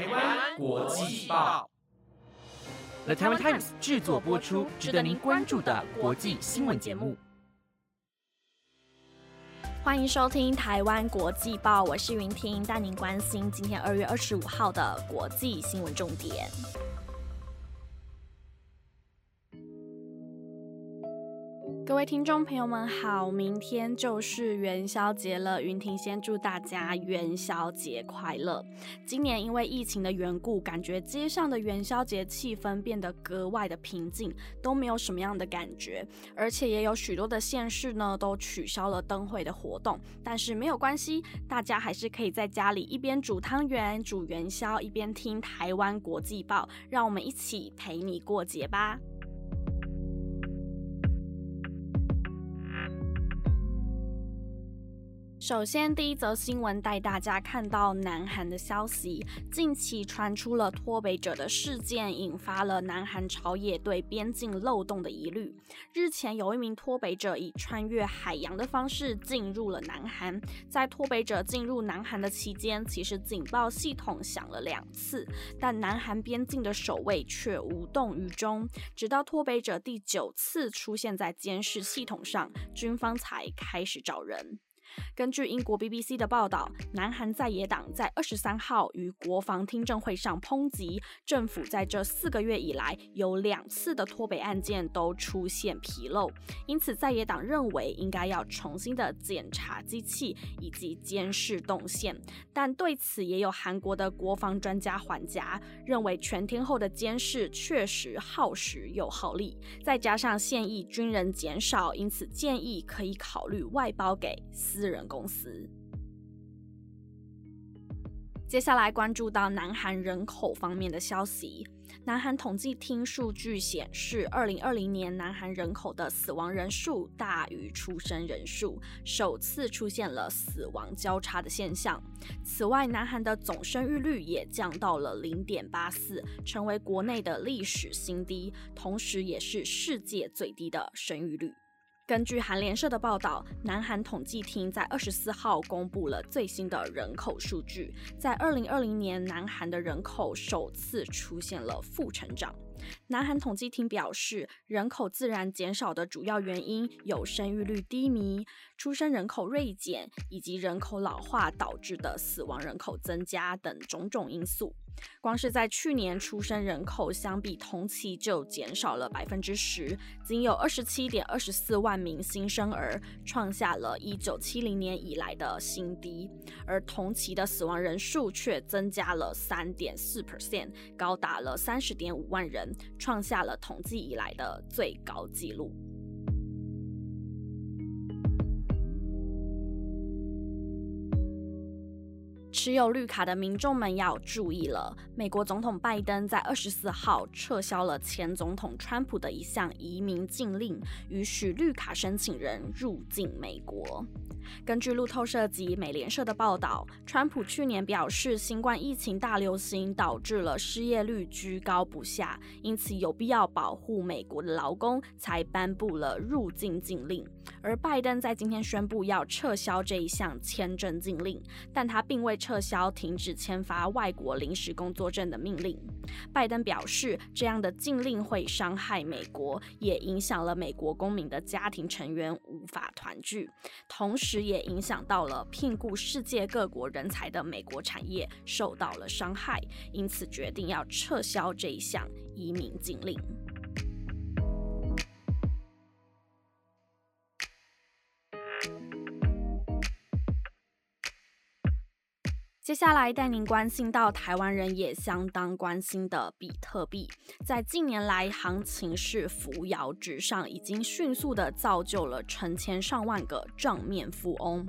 台湾国际报，The Taiwan Times 制作播出，值得您关注的国际新闻节目。欢迎收听台湾国际报，我是云婷，带您关心今天二月二十五号的国际新闻重点。各位听众朋友们好，明天就是元宵节了，云婷先祝大家元宵节快乐。今年因为疫情的缘故，感觉街上的元宵节气氛变得格外的平静，都没有什么样的感觉，而且也有许多的县市呢都取消了灯会的活动。但是没有关系，大家还是可以在家里一边煮汤圆、煮元宵，一边听台湾国际报，让我们一起陪你过节吧。首先，第一则新闻带大家看到南韩的消息。近期传出了脱北者的事件，引发了南韩朝野对边境漏洞的疑虑。日前，有一名脱北者以穿越海洋的方式进入了南韩。在脱北者进入南韩的期间，其实警报系统响了两次，但南韩边境的守卫却无动于衷。直到脱北者第九次出现在监视系统上，军方才开始找人。根据英国 BBC 的报道，南韩在野党在二十三号于国防听证会上抨击政府在这四个月以来有两次的脱北案件都出现纰漏，因此在野党认为应该要重新的检查机器以及监视动线。但对此也有韩国的国防专家还价，认为全天候的监视确实耗时又耗力，再加上现役军人减少，因此建议可以考虑外包给私。私人公司。接下来关注到南韩人口方面的消息。南韩统计厅数据显示，二零二零年南韩人口的死亡人数大于出生人数，首次出现了死亡交叉的现象。此外，南韩的总生育率也降到了零点八四，成为国内的历史新低，同时也是世界最低的生育率。根据韩联社的报道，南韩统计厅在二十四号公布了最新的人口数据，在二零二零年，南韩的人口首次出现了负成长。南韩统计厅表示，人口自然减少的主要原因有生育率低迷、出生人口锐减以及人口老化导致的死亡人口增加等种种因素。光是在去年，出生人口相比同期就减少了百分之十，仅有二十七点二十四万名新生儿，创下了一九七零年以来的新低。而同期的死亡人数却增加了三点四 percent，高达了三十点五万人。创下了统计以来的最高纪录。持有绿卡的民众们要注意了，美国总统拜登在二十四号撤销了前总统川普的一项移民禁令，允许绿卡申请人入境美国。根据路透社及美联社的报道，川普去年表示，新冠疫情大流行导致了失业率居高不下，因此有必要保护美国的劳工，才颁布了入境禁令。而拜登在今天宣布要撤销这一项签证禁令，但他并未撤销停止签发外国临时工作证的命令。拜登表示，这样的禁令会伤害美国，也影响了美国公民的家庭成员无法团聚，同时。也影响到了聘雇世界各国人才的美国产业受到了伤害，因此决定要撤销这一项移民禁令。接下来带您关心到台湾人也相当关心的比特币，在近年来行情是扶摇直上，已经迅速的造就了成千上万个账面富翁。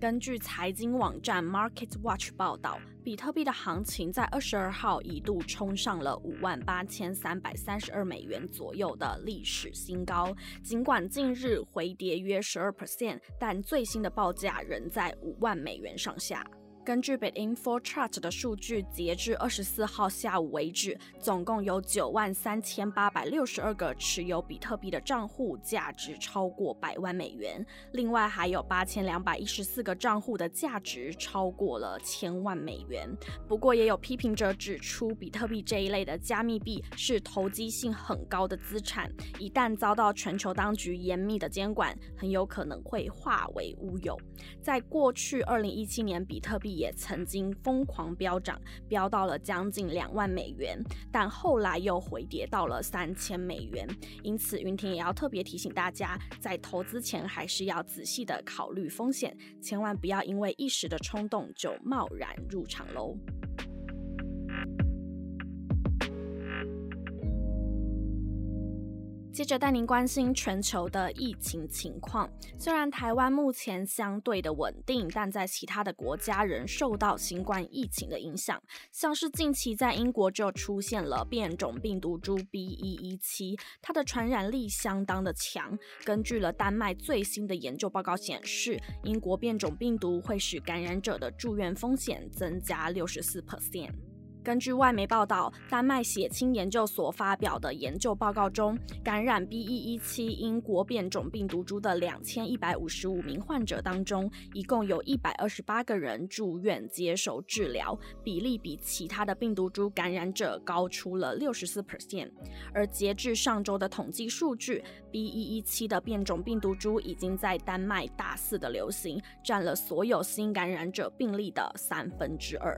根据财经网站 Market Watch 报道，比特币的行情在二十二号一度冲上了五万八千三百三十二美元左右的历史新高。尽管近日回跌约十二 percent，但最新的报价仍在五万美元上下。根据 BitInfoChart 的数据，截至二十四号下午为止，总共有九万三千八百六十二个持有比特币的账户，价值超过百万美元。另外，还有八千两百一十四个账户的价值超过了千万美元。不过，也有批评者指出，比特币这一类的加密币是投机性很高的资产，一旦遭到全球当局严密的监管，很有可能会化为乌有。在过去二零一七年，比特币也曾经疯狂飙涨，飙到了将近两万美元，但后来又回跌到了三千美元。因此，云婷也要特别提醒大家，在投资前还是要仔细的考虑风险，千万不要因为一时的冲动就贸然入场喽。接着带您关心全球的疫情情况。虽然台湾目前相对的稳定，但在其他的国家仍受到新冠疫情的影响。像是近期在英国就出现了变种病毒株 B.1.1.7，它的传染力相当的强。根据了丹麦最新的研究报告显示，英国变种病毒会使感染者的住院风险增加六十四 percent。根据外媒报道，丹麦血清研究所发表的研究报告中，感染 B.1.1.7 英国变种病毒株的两千一百五十五名患者当中，一共有一百二十八个人住院接受治疗，比例比其他的病毒株感染者高出了六十四 percent。而截至上周的统计数据，B.1.1.7 的变种病毒株已经在丹麦大肆的流行，占了所有新感染者病例的三分之二。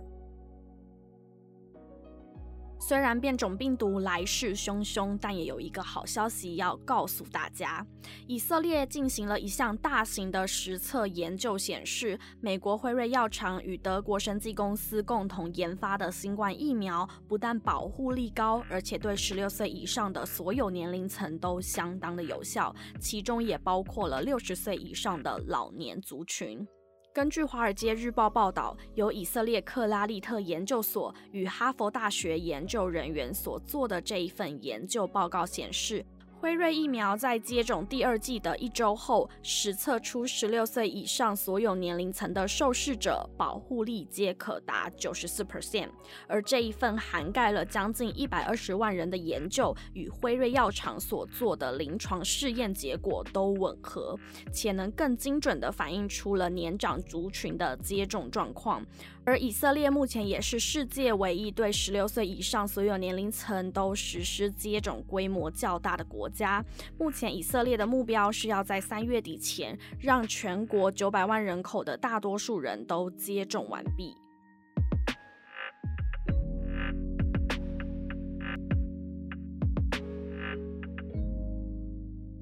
虽然变种病毒来势汹汹，但也有一个好消息要告诉大家：以色列进行了一项大型的实测研究，显示美国辉瑞药厂与德国生技公司共同研发的新冠疫苗，不但保护力高，而且对十六岁以上的所有年龄层都相当的有效，其中也包括了六十岁以上的老年族群。根据《华尔街日报》报道，由以色列克拉利特研究所与哈佛大学研究人员所做的这一份研究报告显示。辉瑞疫苗在接种第二剂的一周后，实测出十六岁以上所有年龄层的受试者保护力皆可达九十四 percent。而这一份涵盖了将近一百二十万人的研究，与辉瑞药厂所做的临床试验结果都吻合，且能更精准地反映出了年长族群的接种状况。而以色列目前也是世界唯一对十六岁以上所有年龄层都实施接种规模较大的国家。目前，以色列的目标是要在三月底前，让全国九百万人口的大多数人都接种完毕。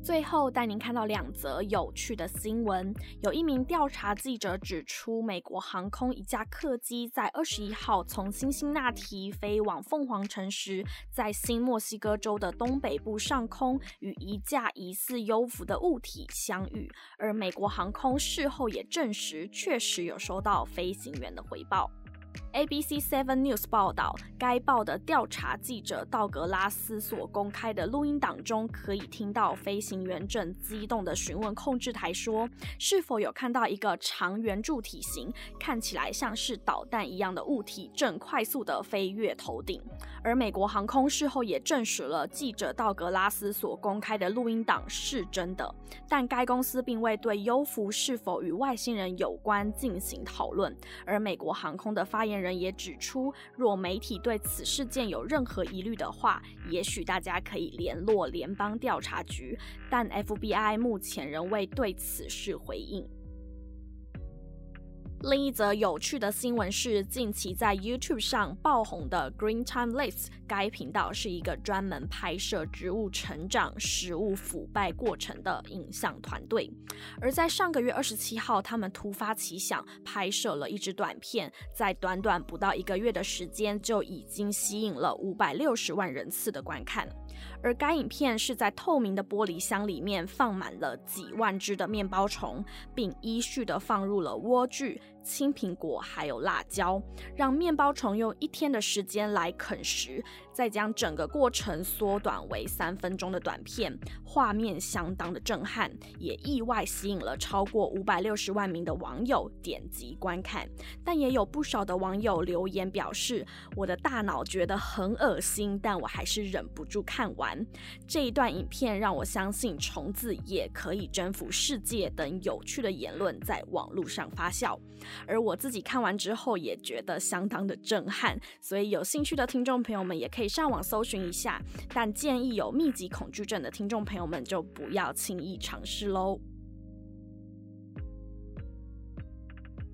最后带您看到两则有趣的新闻。有一名调查记者指出，美国航空一架客机在二十一号从辛辛那提飞往凤凰城时，在新墨西哥州的东北部上空与一架疑似幽浮的物体相遇。而美国航空事后也证实，确实有收到飞行员的回报。ABC Seven News 报道，该报的调查记者道格拉斯所公开的录音档中，可以听到飞行员正激动地询问控制台说：“是否有看到一个长圆柱体型、看起来像是导弹一样的物体正快速地飞越头顶？”而美国航空事后也证实了记者道格拉斯所公开的录音档是真的，但该公司并未对优浮是否与外星人有关进行讨论。而美国航空的发言人人也指出，若媒体对此事件有任何疑虑的话，也许大家可以联络联邦调查局，但 FBI 目前仍未对此事回应。另一则有趣的新闻是，近期在 YouTube 上爆红的 Green Time Lapse，该频道是一个专门拍摄植物成长、食物腐败过程的影像团队。而在上个月二十七号，他们突发奇想，拍摄了一支短片，在短短不到一个月的时间，就已经吸引了五百六十万人次的观看。而该影片是在透明的玻璃箱里面放满了几万只的面包虫，并依序的放入了莴苣。青苹果还有辣椒，让面包虫用一天的时间来啃食，再将整个过程缩短为三分钟的短片，画面相当的震撼，也意外吸引了超过五百六十万名的网友点击观看。但也有不少的网友留言表示，我的大脑觉得很恶心，但我还是忍不住看完这一段影片，让我相信虫子也可以征服世界等有趣的言论在网络上发酵。而我自己看完之后也觉得相当的震撼，所以有兴趣的听众朋友们也可以上网搜寻一下。但建议有密集恐惧症的听众朋友们就不要轻易尝试喽。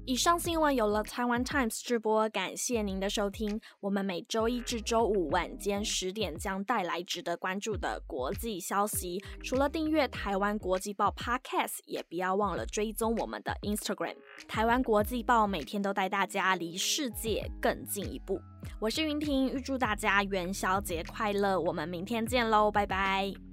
以上新闻由了台湾 Times 直播，感谢您的收听。我们每周一至周五晚间十点将带来值得关注的国际消息。除了订阅台湾国际报 Podcast，也不要忘了追踪我们的 Instagram。台湾国际报每天都带大家离世界更进一步。我是云婷，预祝大家元宵节快乐！我们明天见喽，拜拜。